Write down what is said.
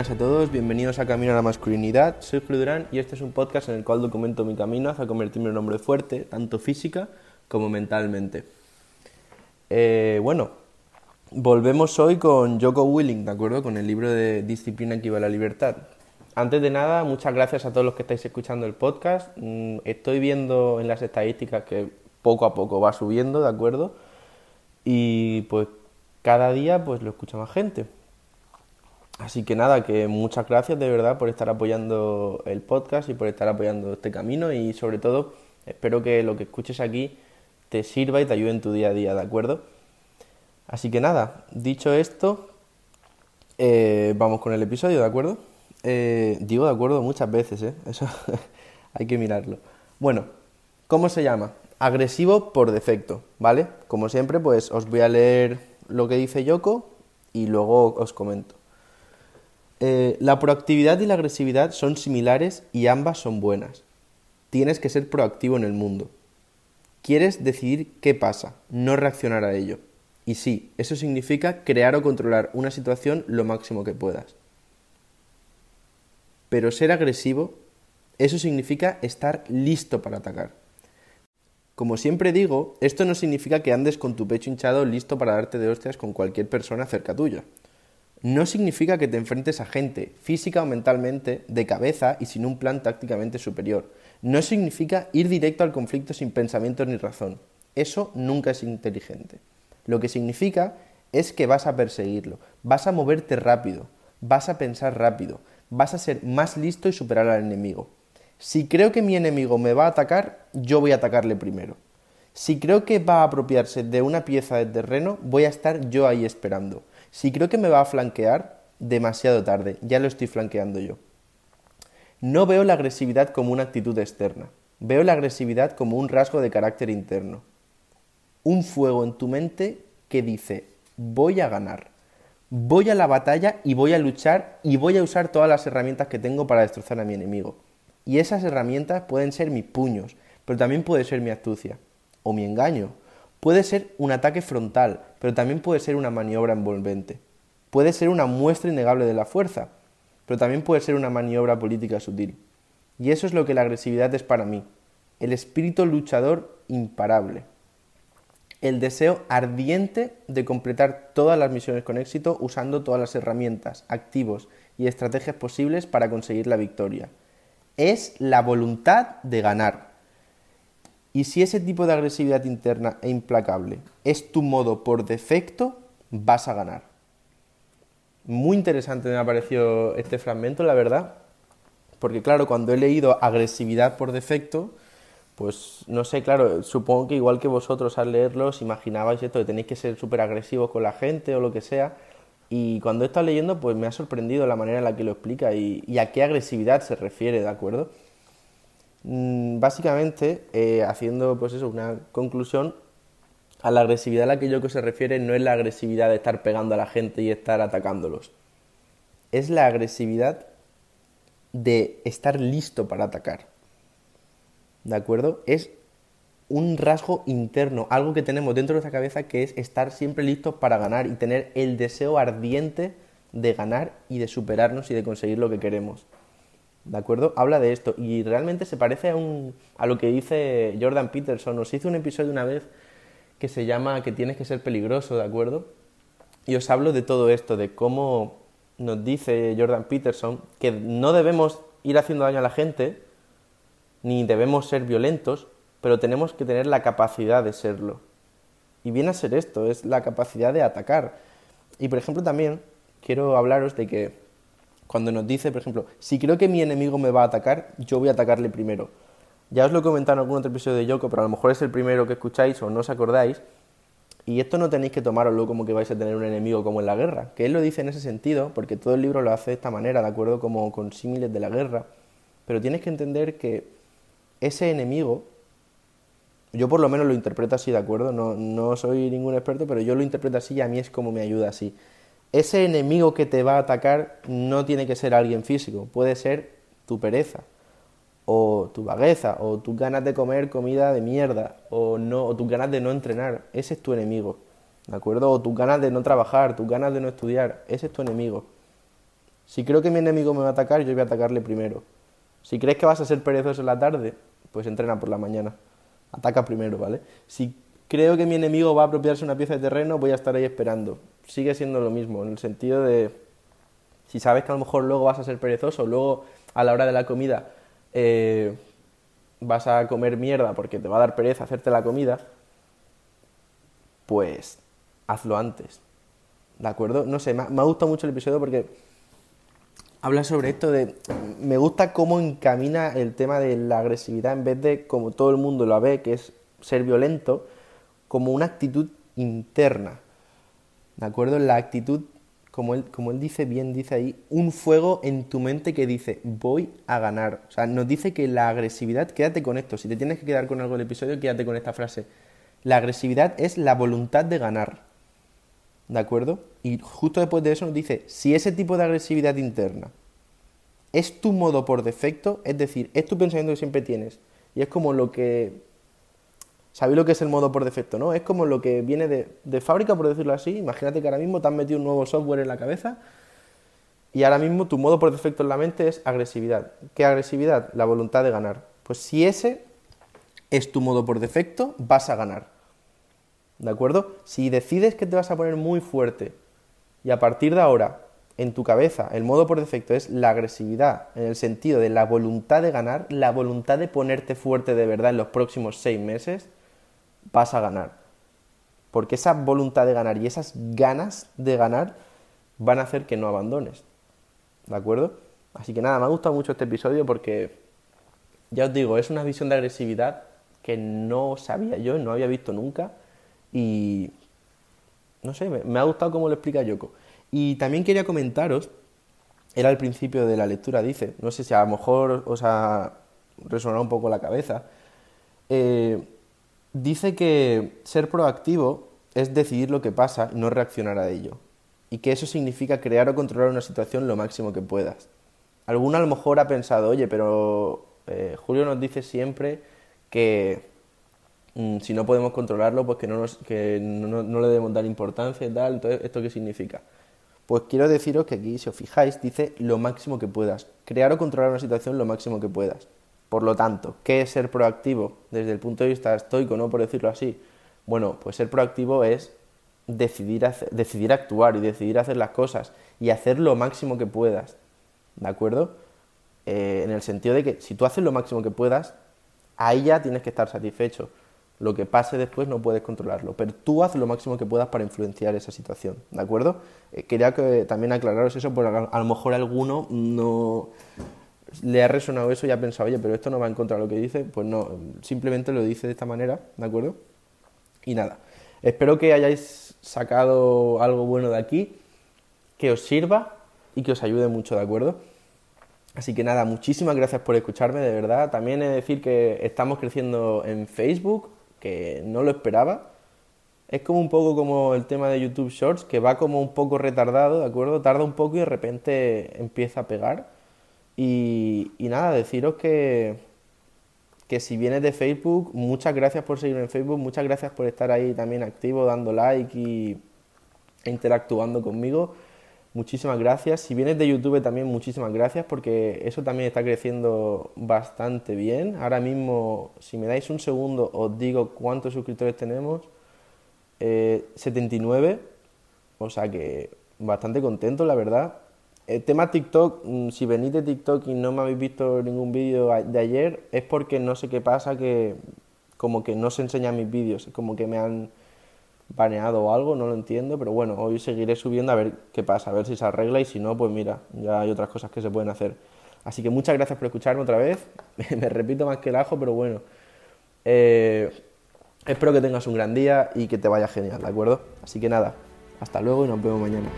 buenas a todos, bienvenidos a Camino a la Masculinidad. Soy Julio y este es un podcast en el cual documento mi camino hacia convertirme en un hombre fuerte, tanto física como mentalmente. Eh, bueno, volvemos hoy con Joko Willing, ¿de acuerdo? Con el libro de Disciplina que iba a la libertad. Antes de nada, muchas gracias a todos los que estáis escuchando el podcast. Mm, estoy viendo en las estadísticas que poco a poco va subiendo, ¿de acuerdo? Y pues cada día pues lo escucha más gente. Así que nada, que muchas gracias de verdad por estar apoyando el podcast y por estar apoyando este camino y sobre todo espero que lo que escuches aquí te sirva y te ayude en tu día a día, ¿de acuerdo? Así que nada, dicho esto, eh, vamos con el episodio, ¿de acuerdo? Eh, digo de acuerdo muchas veces, ¿eh? Eso hay que mirarlo. Bueno, ¿cómo se llama? Agresivo por defecto, ¿vale? Como siempre, pues os voy a leer lo que dice Yoko y luego os comento. Eh, la proactividad y la agresividad son similares y ambas son buenas. Tienes que ser proactivo en el mundo. Quieres decidir qué pasa, no reaccionar a ello. Y sí, eso significa crear o controlar una situación lo máximo que puedas. Pero ser agresivo, eso significa estar listo para atacar. Como siempre digo, esto no significa que andes con tu pecho hinchado listo para darte de hostias con cualquier persona cerca tuya no significa que te enfrentes a gente, física o mentalmente, de cabeza y sin un plan tácticamente superior. No significa ir directo al conflicto sin pensamientos ni razón. Eso nunca es inteligente. Lo que significa es que vas a perseguirlo, vas a moverte rápido, vas a pensar rápido, vas a ser más listo y superar al enemigo. Si creo que mi enemigo me va a atacar, yo voy a atacarle primero. Si creo que va a apropiarse de una pieza de terreno, voy a estar yo ahí esperando. Si creo que me va a flanquear, demasiado tarde, ya lo estoy flanqueando yo. No veo la agresividad como una actitud externa, veo la agresividad como un rasgo de carácter interno. Un fuego en tu mente que dice, voy a ganar, voy a la batalla y voy a luchar y voy a usar todas las herramientas que tengo para destrozar a mi enemigo. Y esas herramientas pueden ser mis puños, pero también puede ser mi astucia, o mi engaño, Puede ser un ataque frontal, pero también puede ser una maniobra envolvente. Puede ser una muestra innegable de la fuerza, pero también puede ser una maniobra política sutil. Y eso es lo que la agresividad es para mí, el espíritu luchador imparable. El deseo ardiente de completar todas las misiones con éxito usando todas las herramientas, activos y estrategias posibles para conseguir la victoria. Es la voluntad de ganar. Y si ese tipo de agresividad interna e implacable es tu modo por defecto, vas a ganar. Muy interesante me ha parecido este fragmento, la verdad, porque claro, cuando he leído agresividad por defecto, pues no sé, claro, supongo que igual que vosotros al leerlo os imaginabais esto, que tenéis que ser súper agresivos con la gente o lo que sea, y cuando he estado leyendo, pues me ha sorprendido la manera en la que lo explica y, y a qué agresividad se refiere, ¿de acuerdo? Mm, básicamente, eh, haciendo pues eso, una conclusión, a la agresividad a la que yo que se refiere no es la agresividad de estar pegando a la gente y estar atacándolos. Es la agresividad de estar listo para atacar. ¿De acuerdo? Es un rasgo interno, algo que tenemos dentro de nuestra cabeza que es estar siempre listos para ganar y tener el deseo ardiente de ganar y de superarnos y de conseguir lo que queremos. ¿De acuerdo? Habla de esto y realmente se parece a, un, a lo que dice Jordan Peterson. Nos hizo un episodio una vez que se llama que tienes que ser peligroso, ¿de acuerdo? Y os hablo de todo esto, de cómo nos dice Jordan Peterson que no debemos ir haciendo daño a la gente, ni debemos ser violentos, pero tenemos que tener la capacidad de serlo. Y viene a ser esto, es la capacidad de atacar. Y por ejemplo también quiero hablaros de que cuando nos dice, por ejemplo, si creo que mi enemigo me va a atacar, yo voy a atacarle primero. Ya os lo he comentado en algún otro episodio de Yoko, pero a lo mejor es el primero que escucháis o no os acordáis. Y esto no tenéis que tomároslo como que vais a tener un enemigo como en la guerra, que él lo dice en ese sentido, porque todo el libro lo hace de esta manera, de acuerdo, como con símiles de la guerra. Pero tienes que entender que ese enemigo, yo por lo menos lo interpreto así, ¿de acuerdo? No, no soy ningún experto, pero yo lo interpreto así y a mí es como me ayuda así ese enemigo que te va a atacar no tiene que ser alguien físico, puede ser tu pereza, o tu vagueza, o tus ganas de comer comida de mierda, o, no, o tus ganas de no entrenar, ese es tu enemigo, ¿de acuerdo? O tus ganas de no trabajar, tus ganas de no estudiar, ese es tu enemigo. Si creo que mi enemigo me va a atacar, yo voy a atacarle primero. Si crees que vas a ser perezoso en la tarde, pues entrena por la mañana. Ataca primero, ¿vale? Si creo que mi enemigo va a apropiarse una pieza de terreno, voy a estar ahí esperando. Sigue siendo lo mismo, en el sentido de, si sabes que a lo mejor luego vas a ser perezoso, luego a la hora de la comida eh, vas a comer mierda porque te va a dar pereza hacerte la comida, pues hazlo antes. ¿De acuerdo? No sé, me ha, gustado mucho el episodio porque habla sobre esto de... Me gusta cómo encamina el tema de la agresividad en vez de como todo el mundo lo ve, que es ser violento, como una actitud interna. ¿De acuerdo? La actitud, como él, como él dice bien, dice ahí, un fuego en tu mente que dice, voy a ganar. O sea, nos dice que la agresividad, quédate con esto, si te tienes que quedar con algo del episodio, quédate con esta frase. La agresividad es la voluntad de ganar. ¿De acuerdo? Y justo después de eso nos dice, si ese tipo de agresividad interna es tu modo por defecto, es decir, es tu pensamiento que siempre tienes, y es como lo que... ¿Sabéis lo que es el modo por defecto, no? Es como lo que viene de, fábrica, por decirlo así. Imagínate que ahora mismo te han metido un nuevo software en la cabeza y ahora mismo tu modo por defecto en la mente es agresividad. ¿Qué agresividad? La voluntad de ganar. Pues si ese es tu modo por defecto, vas a ganar. ¿De acuerdo? Si decides que te vas a poner muy fuerte y a partir de ahora en tu cabeza el modo por defecto es la agresividad, en el sentido de la voluntad de ganar, la voluntad de ponerte fuerte de verdad en los próximos seis meses, vas a ganar. Porque esa voluntad de ganar y esas ganas de ganar van a hacer que no abandones. ¿De acuerdo? Así que nada, me ha gustado mucho este episodio porque, ya os digo, es una visión de agresividad que no sabía yo, no había visto nunca y no sé, me, ha gustado cómo lo explica Yoko. Y también quería comentaros, era el principio de la lectura, dice, no sé si a lo mejor os ha resonado un poco la cabeza, eh, dice que ser proactivo es decidir lo que pasa y no reaccionar a ello. Y que eso significa crear o controlar una situación lo máximo que puedas. Alguno a lo mejor ha pensado, oye, pero eh, Julio nos dice siempre que mm, si no podemos controlarlo, pues que, no, nos, que no, no, le debemos dar importancia y tal. Entonces, ¿esto qué significa? Pues quiero deciros que aquí, si os fijáis, dice lo máximo que puedas. Crear o controlar una situación lo máximo que puedas. Por lo tanto, ¿qué es ser proactivo desde el punto de vista estoico, no por decirlo así? Bueno, pues ser proactivo es decidir, decidir actuar y decidir hacer las cosas y hacer lo máximo que puedas. ¿De acuerdo? Eh, en el sentido de que si tú haces lo máximo que puedas, ahí ya tienes que estar satisfecho. Lo que pase después no puedes controlarlo, pero tú haz lo máximo que puedas para influenciar esa situación, ¿de acuerdo? Eh, quería que también aclararos eso, porque a, lo mejor alguno no le ha resonado eso y ha pensado, oye, pero esto no va en contra de lo que dice, pues no, simplemente lo dice de esta manera, ¿de acuerdo? Y nada, espero que hayáis sacado algo bueno de aquí, que os sirva y que os ayude mucho, ¿de acuerdo? Así que nada, muchísimas gracias por escucharme, de verdad. También he de decir que estamos creciendo en Facebook, que no lo esperaba. Es como un poco como el tema de YouTube Shorts, que va como un poco retardado, ¿de acuerdo? Tarda un poco y de repente empieza a pegar. Y, nada, deciros que, que si vienes de Facebook, muchas gracias por seguirme en Facebook, muchas gracias por estar ahí también activo, dando like y interactuando conmigo. Muchísimas gracias. Si vienes de YouTube también muchísimas gracias porque eso también está creciendo bastante bien. Ahora mismo, si me dais un segundo, os digo cuántos suscriptores tenemos. 79. Eh, o sea que bastante contento, la verdad. El tema TikTok, mm, si venís de TikTok y no me habéis visto ningún vídeo de ayer, es porque no sé qué pasa, que como que no se enseñan mis vídeos, como que me han baneado o algo, no lo entiendo, pero bueno, hoy seguiré subiendo a ver qué pasa, a ver si se arregla y si no, pues mira, ya hay otras cosas que se pueden hacer. Así que muchas gracias por escucharme otra vez, me repito más que el ajo, pero bueno, eh, espero que tengas un gran día y que te vaya genial, ¿de acuerdo? Así que nada, hasta luego y nos vemos mañana.